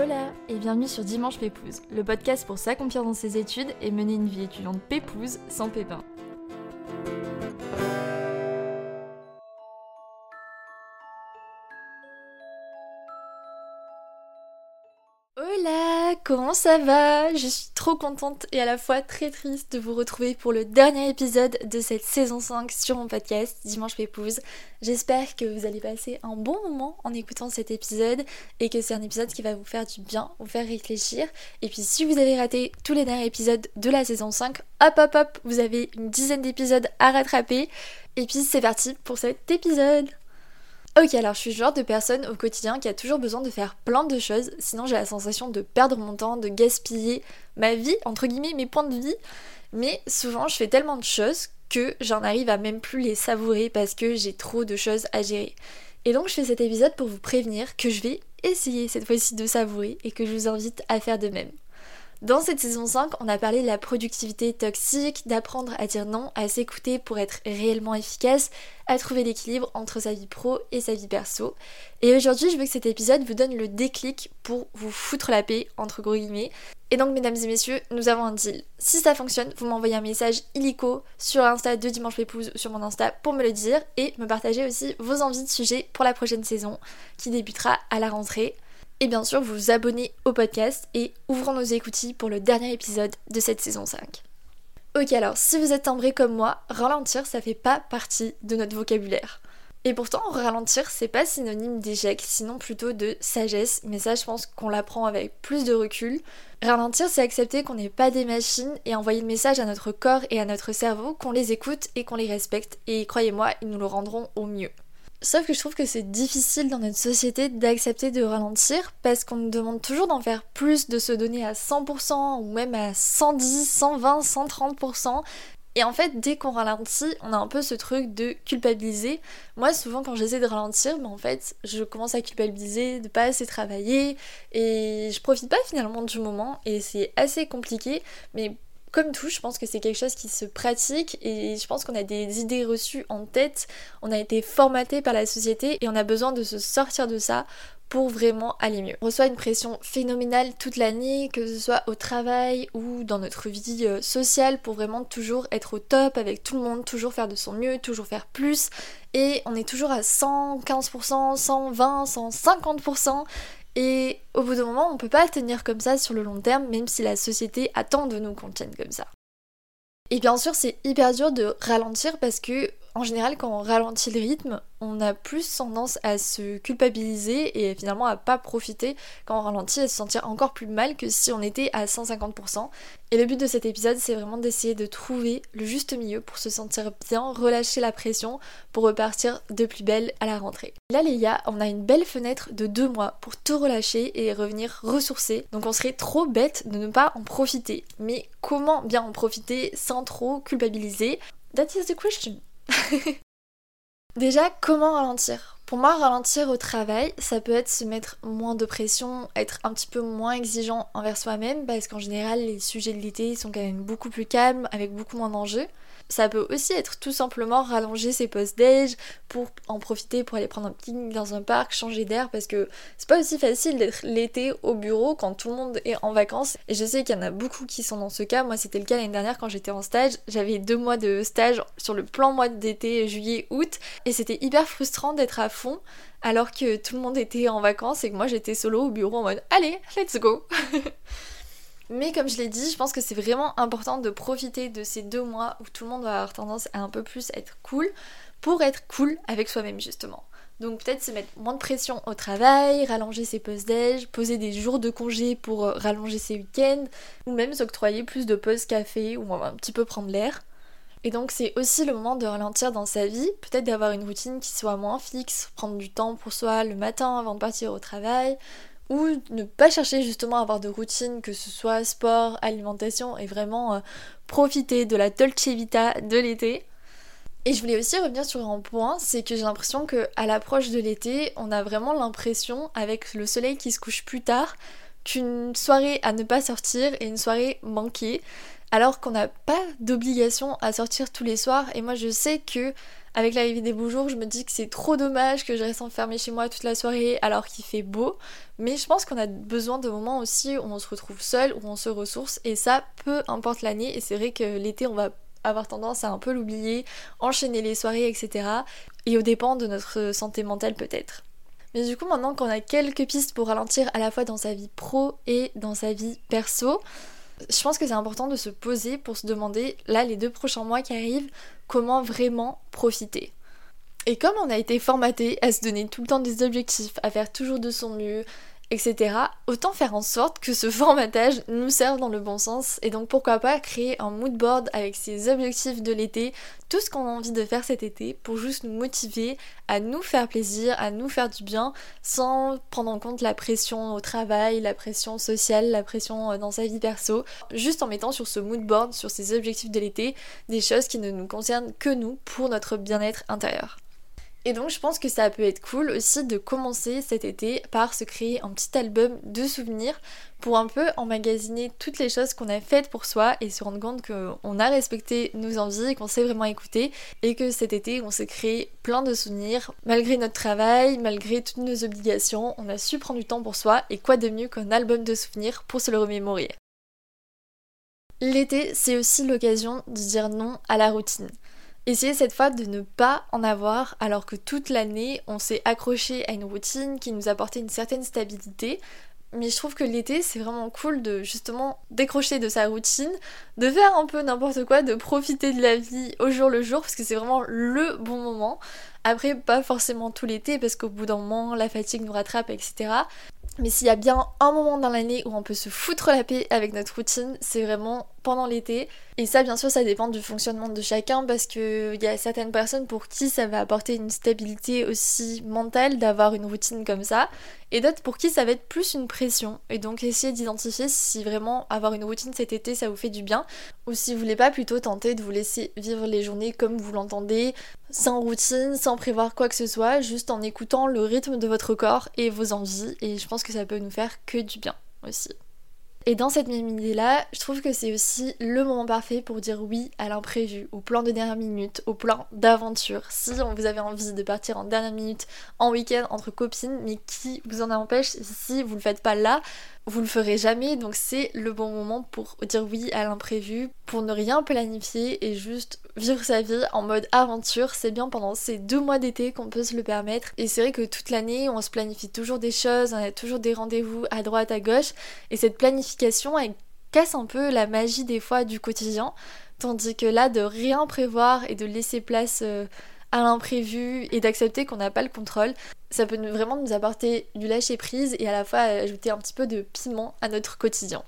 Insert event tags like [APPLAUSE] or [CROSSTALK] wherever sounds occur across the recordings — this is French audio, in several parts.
Hola et bienvenue sur Dimanche Pépouze, le podcast pour s'accomplir dans ses études et mener une vie étudiante pépouze sans pépin. Comment ça va? Je suis trop contente et à la fois très triste de vous retrouver pour le dernier épisode de cette saison 5 sur mon podcast Dimanche Pépouze. J'espère que vous allez passer un bon moment en écoutant cet épisode et que c'est un épisode qui va vous faire du bien, vous faire réfléchir. Et puis si vous avez raté tous les derniers épisodes de la saison 5, hop hop hop, vous avez une dizaine d'épisodes à rattraper. Et puis c'est parti pour cet épisode Ok, alors je suis le genre de personne au quotidien qui a toujours besoin de faire plein de choses, sinon j'ai la sensation de perdre mon temps, de gaspiller ma vie, entre guillemets mes points de vie. Mais souvent je fais tellement de choses que j'en arrive à même plus les savourer parce que j'ai trop de choses à gérer. Et donc je fais cet épisode pour vous prévenir que je vais essayer cette fois-ci de savourer et que je vous invite à faire de même. Dans cette saison 5, on a parlé de la productivité toxique, d'apprendre à dire non, à s'écouter pour être réellement efficace, à trouver l'équilibre entre sa vie pro et sa vie perso. Et aujourd'hui, je veux que cet épisode vous donne le déclic pour vous foutre la paix, entre gros guillemets. Et donc, mesdames et messieurs, nous avons un deal. Si ça fonctionne, vous m'envoyez un message illico sur l'insta de Dimanche Pépouze ou sur mon Insta pour me le dire et me partager aussi vos envies de sujets pour la prochaine saison qui débutera à la rentrée et bien sûr vous vous abonnez au podcast et ouvrons nos écoutilles pour le dernier épisode de cette saison 5. Ok alors, si vous êtes timbré comme moi, ralentir ça fait pas partie de notre vocabulaire. Et pourtant, ralentir, c'est pas synonyme d'échec, sinon plutôt de sagesse, mais ça je pense qu'on l'apprend avec plus de recul. Ralentir, c'est accepter qu'on n'est pas des machines et envoyer le message à notre corps et à notre cerveau qu'on les écoute et qu'on les respecte, et croyez-moi, ils nous le rendront au mieux. Sauf que je trouve que c'est difficile dans notre société d'accepter de ralentir parce qu'on nous demande toujours d'en faire plus, de se donner à 100% ou même à 110, 120, 130%. Et en fait, dès qu'on ralentit, on a un peu ce truc de culpabiliser. Moi, souvent, quand j'essaie de ralentir, mais en fait, je commence à culpabiliser de pas assez travailler et je profite pas finalement du moment et c'est assez compliqué. Mais comme tout, je pense que c'est quelque chose qui se pratique et je pense qu'on a des idées reçues en tête, on a été formaté par la société et on a besoin de se sortir de ça pour vraiment aller mieux. On reçoit une pression phénoménale toute l'année, que ce soit au travail ou dans notre vie euh, sociale, pour vraiment toujours être au top avec tout le monde, toujours faire de son mieux, toujours faire plus. Et on est toujours à 115%, 120, 150%. Et au bout d'un moment, on peut pas tenir comme ça sur le long terme, même si la société attend de nous qu'on tienne comme ça. Et bien sûr, c'est hyper dur de ralentir parce que, en général, quand on ralentit le rythme, on a plus tendance à se culpabiliser et finalement à pas profiter quand on ralentit et se sentir encore plus mal que si on était à 150%. Et le but de cet épisode, c'est vraiment d'essayer de trouver le juste milieu pour se sentir bien, relâcher la pression pour repartir de plus belle à la rentrée. Là, les on a une belle fenêtre de deux mois pour tout relâcher et revenir ressourcer. Donc on serait trop bête de ne pas en profiter. Mais comment bien en profiter sans trop culpabiliser? That is the question. Déjà, comment ralentir? Pour moi, ralentir au travail, ça peut être se mettre moins de pression, être un petit peu moins exigeant envers soi-même, parce qu'en général, les sujets de l'été sont quand même beaucoup plus calmes, avec beaucoup moins d'enjeux. Ça peut aussi être tout simplement rallonger ses post-déj pour en profiter pour aller prendre un pique dans un parc, changer d'air parce que c'est pas aussi facile d'être l'été au bureau quand tout le monde est en vacances. Et je sais qu'il y en a beaucoup qui sont dans ce cas. Moi, c'était le cas l'année dernière quand j'étais en stage. J'avais deux mois de stage sur le plan mois d'été, juillet, août. Et c'était hyper frustrant d'être à alors que tout le monde était en vacances et que moi j'étais solo au bureau en mode allez, let's go [LAUGHS] Mais comme je l'ai dit, je pense que c'est vraiment important de profiter de ces deux mois où tout le monde va avoir tendance à un peu plus être cool pour être cool avec soi-même justement. Donc peut-être se mettre moins de pression au travail, rallonger ses pauses déj, poser des jours de congé pour euh, rallonger ses week-ends, ou même s'octroyer plus de pauses café ou un petit peu prendre l'air. Et donc c'est aussi le moment de ralentir dans sa vie, peut-être d'avoir une routine qui soit moins fixe, prendre du temps pour soi le matin avant de partir au travail, ou ne pas chercher justement à avoir de routine, que ce soit sport, alimentation, et vraiment euh, profiter de la dolce vita de l'été. Et je voulais aussi revenir sur un point, c'est que j'ai l'impression que à l'approche de l'été, on a vraiment l'impression, avec le soleil qui se couche plus tard, qu'une soirée à ne pas sortir est une soirée manquée. Alors qu'on n'a pas d'obligation à sortir tous les soirs. Et moi je sais que avec l'arrivée des beaux jours, je me dis que c'est trop dommage que je reste enfermée chez moi toute la soirée alors qu'il fait beau. Mais je pense qu'on a besoin de moments aussi où on se retrouve seul, où on se ressource. Et ça, peu importe l'année. Et c'est vrai que l'été, on va avoir tendance à un peu l'oublier, enchaîner les soirées, etc. Et au dépend de notre santé mentale peut-être. Mais du coup, maintenant qu'on a quelques pistes pour ralentir à la fois dans sa vie pro et dans sa vie perso, je pense que c'est important de se poser pour se demander, là, les deux prochains mois qui arrivent, comment vraiment profiter. Et comme on a été formaté à se donner tout le temps des objectifs, à faire toujours de son mieux, etc. Autant faire en sorte que ce [LAUGHS] formatage nous serve dans le bon sens et donc pourquoi pas créer un mood board avec ses objectifs de l'été, tout ce qu'on a envie de faire cet été pour juste nous motiver à nous faire plaisir, à nous faire du bien sans prendre en compte la pression au travail, la pression sociale, la pression euh, dans sa vie perso, juste en mettant sur ce mood board, sur ces objectifs de l'été, des choses qui ne nous concernent que nous pour notre bien-être intérieur. Et donc je pense que ça peut être cool aussi de commencer cet été par se créer un petit album de souvenirs pour un peu emmagasiner toutes les choses qu'on a faites pour soi et se rendre compte qu'on a respecté nos envies, qu'on s'est vraiment écouté et que cet été on s'est créé plein de souvenirs malgré notre travail, malgré toutes nos obligations, on a su prendre du temps pour soi et quoi de mieux qu'un album de souvenirs pour se le remémorer. L'été, c'est aussi l'occasion de dire non à la routine. Essayez cette fois de ne pas en avoir alors que toute l'année on s'est accroché à une routine qui nous apportait une certaine stabilité. Mais je trouve que l'été c'est vraiment cool de justement décrocher de sa routine, de faire un peu n'importe quoi, de profiter de la vie au jour le jour parce que c'est vraiment le bon moment. Après pas forcément tout l'été parce qu'au bout d'un moment la fatigue nous rattrape etc. Mais s'il y a bien un moment dans l'année où on peut se foutre la paix avec notre routine, c'est vraiment pendant l'été. Et ça, bien sûr, ça dépend du fonctionnement de chacun parce qu'il y a certaines personnes pour qui ça va apporter une stabilité aussi mentale d'avoir une routine comme ça. Et d'autres pour qui ça va être plus une pression. Et donc, essayez d'identifier si vraiment avoir une routine cet été ça vous fait du bien. Ou si vous voulez pas plutôt tenter de vous laisser vivre les journées comme vous l'entendez, sans routine, sans prévoir quoi que ce soit, juste en écoutant le rythme de votre corps et vos envies. Et je pense que ça peut nous faire que du bien aussi. Et dans cette même idée-là, je trouve que c'est aussi le moment parfait pour dire oui à l'imprévu, au plan de dernière minute, au plan d'aventure. Si vous avez envie de partir en dernière minute, en week-end, entre copines, mais qui vous en empêche si vous le faites pas là, vous le ferez jamais, donc c'est le bon moment pour dire oui à l'imprévu, pour ne rien planifier et juste vivre sa vie en mode aventure. C'est bien pendant ces deux mois d'été qu'on peut se le permettre. Et c'est vrai que toute l'année, on se planifie toujours des choses, on a toujours des rendez-vous à droite, à gauche, et cette planification, elle casse un peu la magie des fois du quotidien. Tandis que là, de rien prévoir et de laisser place euh, à l'imprévu et d'accepter qu'on n'a pas le contrôle, ça peut vraiment nous apporter du lâcher prise et à la fois ajouter un petit peu de piment à notre quotidien.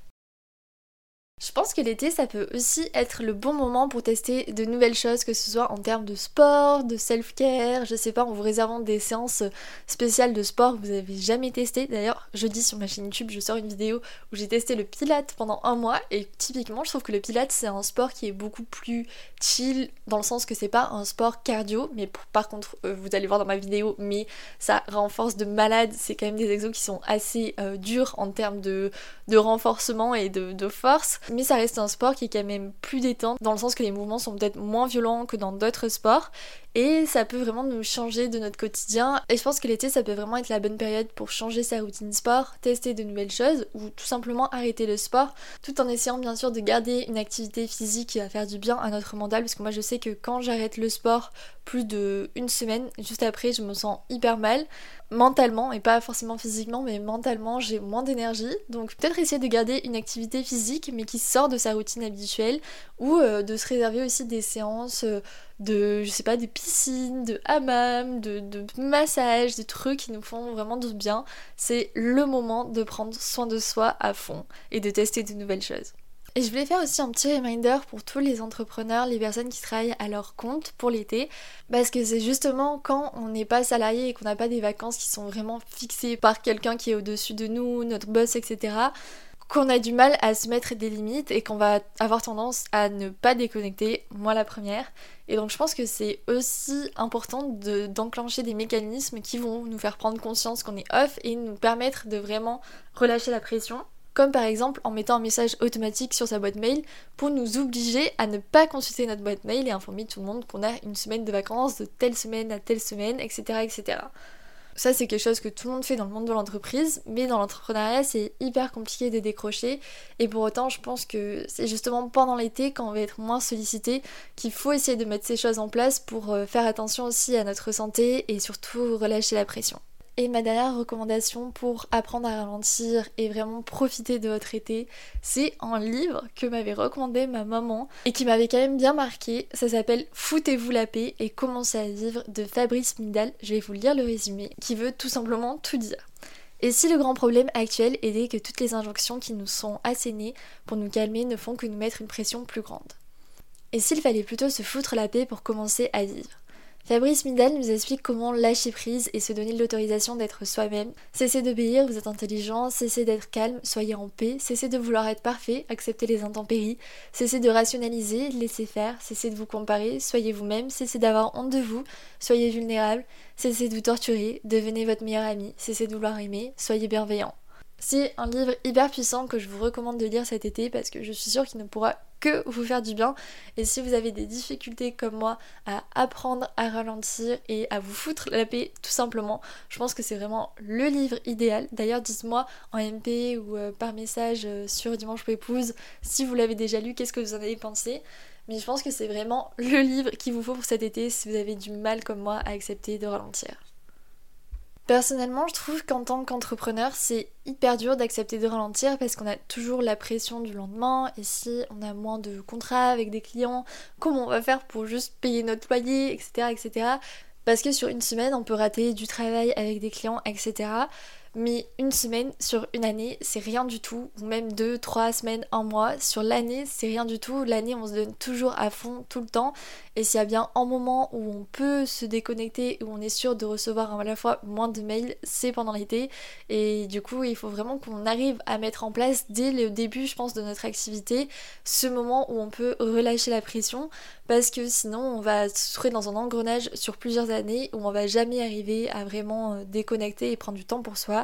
Je pense que l'été, ça peut aussi être le bon moment pour tester de nouvelles choses, que ce soit en termes de sport, de self-care, je sais pas, en vous réservant des séances spéciales de sport que vous avez jamais testé. D'ailleurs, jeudi sur ma chaîne YouTube, je sors une vidéo où j'ai testé le pilate pendant un mois et typiquement, je trouve que le pilate c'est un sport qui est beaucoup plus chill dans le sens que c'est pas un sport cardio, mais par contre, euh, vous allez voir dans ma vidéo, mais ça renforce de malade. C'est quand même des exos qui sont assez euh, durs en termes de, renforcement et de, de force mais ça reste un sport qui est quand même plus détente, dans le sens que les mouvements sont peut-être moins violents que dans d'autres sports, et ça peut vraiment nous changer de notre quotidien. Et je pense que l'été, ça peut vraiment être la bonne période pour changer sa routine sport, tester de nouvelles choses, ou tout simplement arrêter le sport, tout en essayant bien sûr de garder une activité physique qui va faire du bien à notre mental, parce que moi je sais que quand j'arrête le sport plus de une semaine, juste après, je me sens hyper mal mentalement et pas forcément physiquement mais mentalement j'ai moins d'énergie donc peut-être essayer de garder une activité physique mais qui sort de sa routine habituelle ou euh, de se réserver aussi des séances euh, de je sais pas des piscines de hammam de, de massages des trucs qui nous font vraiment du bien c'est le moment de prendre soin de soi à fond et de tester de nouvelles choses et je voulais faire aussi un petit reminder pour tous les entrepreneurs, les personnes qui travaillent à leur compte pour l'été, parce que c'est justement quand on n'est pas salarié et qu'on n'a pas des vacances qui sont vraiment fixées par quelqu'un qui est au-dessus de nous, notre boss, etc., qu'on a du mal à se mettre des limites et qu'on va avoir tendance à ne pas déconnecter, moi la première. Et donc je pense que c'est aussi important d'enclencher des mécanismes qui vont nous faire prendre conscience qu'on est off et nous permettre de vraiment relâcher la pression comme par exemple en mettant un message automatique sur sa boîte mail pour nous obliger à ne pas consulter notre boîte mail et informer tout le monde qu'on a une semaine de vacances de telle semaine à telle semaine, etc. etc. Ça, c'est quelque chose que tout le monde fait dans le monde de l'entreprise, mais dans l'entrepreneuriat, c'est hyper compliqué de décrocher. Et pour autant, je pense que c'est justement pendant l'été, quand on va être moins sollicité, qu'il faut essayer de mettre ces choses en place pour euh, faire attention aussi à notre santé et surtout relâcher la pression. Et ma dernière recommandation pour apprendre à ralentir et vraiment profiter de votre été, c'est un livre que m'avait recommandé ma maman et qui m'avait quand même bien marqué. Ça s'appelle Foutez-vous la paix et commencez à vivre de Fabrice Midal. Je vais vous lire le résumé qui veut tout simplement tout dire. Et si le grand problème actuel était que toutes les injonctions qui nous sont assénées pour nous calmer ne font que nous mettre une pression plus grande? Et s'il fallait plutôt se foutre la paix pour commencer à vivre? Fabrice Midal nous explique comment lâcher prise et se donner l'autorisation d'être soi-même. Cessez d'obéir, vous êtes intelligent, cessez d'être calme, soyez en paix, cessez de vouloir être parfait, acceptez les intempéries, cessez de rationaliser, laissez faire, cessez de vous comparer, soyez vous-même, cessez d'avoir honte de vous, soyez vulnérable, cessez de vous torturer, devenez votre meilleur ami, cessez de vouloir aimer, soyez bienveillant. C'est un livre hyper puissant que je vous recommande de lire cet été parce que je suis sûre qu'il ne pourra que vous faire du bien. Et si vous avez des difficultés comme moi à apprendre à ralentir et à vous foutre la paix tout simplement, je pense que c'est vraiment le livre idéal. D'ailleurs, dites-moi en MP ou euh, par message euh, sur Dimanche Pépouze si vous l'avez déjà lu, qu'est-ce que vous en avez pensé? Mais je pense que c'est vraiment le livre qu'il vous faut pour cet été si vous avez du mal comme moi à accepter de ralentir. Personnellement, je trouve qu'en tant qu'entrepreneur, c'est hyper dur d'accepter de ralentir parce qu'on a toujours la pression du lendemain et si on a moins de contrats avec des clients, comment on va faire pour juste payer notre loyer, etc. etc. Parce que sur une semaine, on peut rater du travail avec des clients, etc. Mais une semaine sur une année, c'est rien du tout. Ou même deux, trois semaines, un mois. Sur l'année, c'est rien du tout. L'année, on se donne toujours à fond tout le temps. Et s'il y a bien un moment où on peut se déconnecter, où on est sûr de recevoir à la fois moins de mails, c'est pendant l'été. Et du coup, il faut vraiment qu'on arrive à mettre en place dès le début, je pense, de notre activité, ce moment où on peut relâcher la pression. Parce que sinon, on va se trouver dans un engrenage sur plusieurs années où on va jamais arriver à vraiment euh, déconnecter et prendre du temps pour soi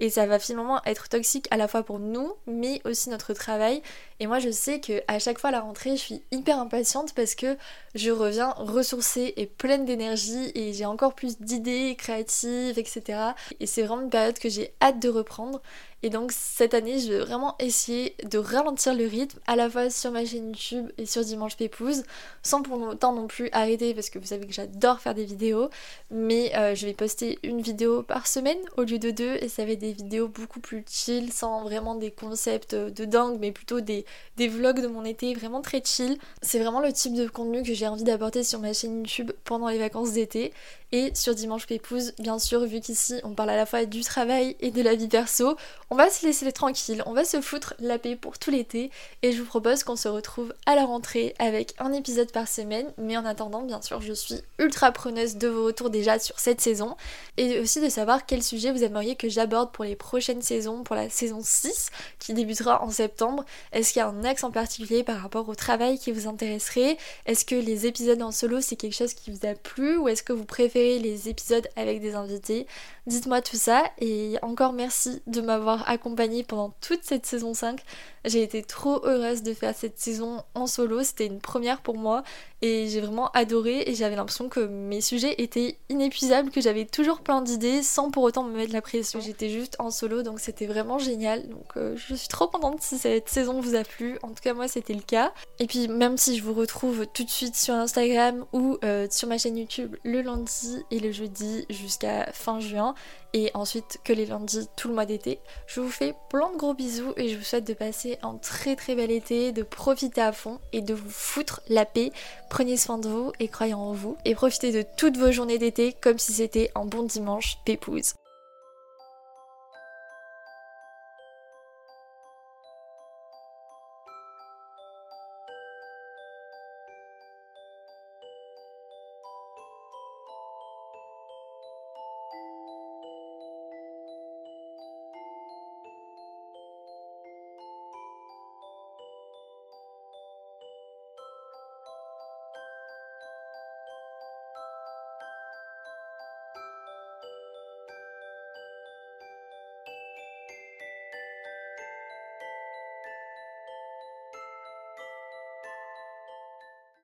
et ça va finalement être toxique à la fois pour nous mais aussi notre travail et moi je sais que à chaque fois à la rentrée je suis hyper impatiente parce que je reviens ressourcée et pleine d'énergie et j'ai encore plus d'idées créatives etc et c'est vraiment une période que j'ai hâte de reprendre. Et donc cette année, je vais vraiment essayer de ralentir le rythme, à la fois sur ma chaîne YouTube et sur Dimanche Pépouze, sans pour autant non plus arrêter, parce que vous savez que j'adore faire des vidéos, mais euh, je vais poster une vidéo par semaine au lieu de deux, et ça va être des vidéos beaucoup plus chill, sans vraiment des concepts de dingue, mais plutôt des, des vlogs de mon été, vraiment très chill. C'est vraiment le type de contenu que j'ai envie d'apporter sur ma chaîne YouTube pendant les vacances d'été, et sur Dimanche Pépouze, bien sûr, vu qu'ici on parle à la fois du travail et de la vie perso, on va se laisser tranquille, on va se foutre la paix pour tout l'été et je vous propose qu'on se retrouve à la rentrée avec un épisode par semaine. Mais en attendant, bien sûr, je suis ultra preneuse de vos retours déjà sur cette saison et aussi de savoir quel sujet vous aimeriez que j'aborde pour les prochaines saisons, pour la saison 6 qui débutera en septembre. Est-ce qu'il un axe en particulier par rapport au travail qui vous intéresserait? Est-ce que les épisodes en solo c'est quelque chose qui vous a plu? Ou est-ce que vous préférez les épisodes avec des invités? Dites-moi tout ça et encore merci de m'avoir accompagnée pendant toute cette saison 5. J'ai été trop heureuse de faire cette saison en solo, c'était une première pour moi et j'ai vraiment adoré et j'avais l'impression que mes sujets étaient inépuisables, que j'avais toujours plein d'idées sans pour autant me mettre la pression. J'étais juste en solo donc c'était vraiment génial. Donc euh, je suis trop contente si cette saison vous a plu. En tout cas moi c'était le cas. Et puis même si je vous retrouve tout de suite sur Instagram ou euh, sur ma chaîne YouTube le lundi et le jeudi jusqu'à fin juin et ensuite que les lundis tout le mois d'été, je vous fais plein de gros bisous et je vous souhaite de un très très bel été, de profiter à fond et de vous foutre la paix. Prenez soin de vous et croyez en vous et profitez de toutes vos journées d'été comme si c'était un bon dimanche pépouze.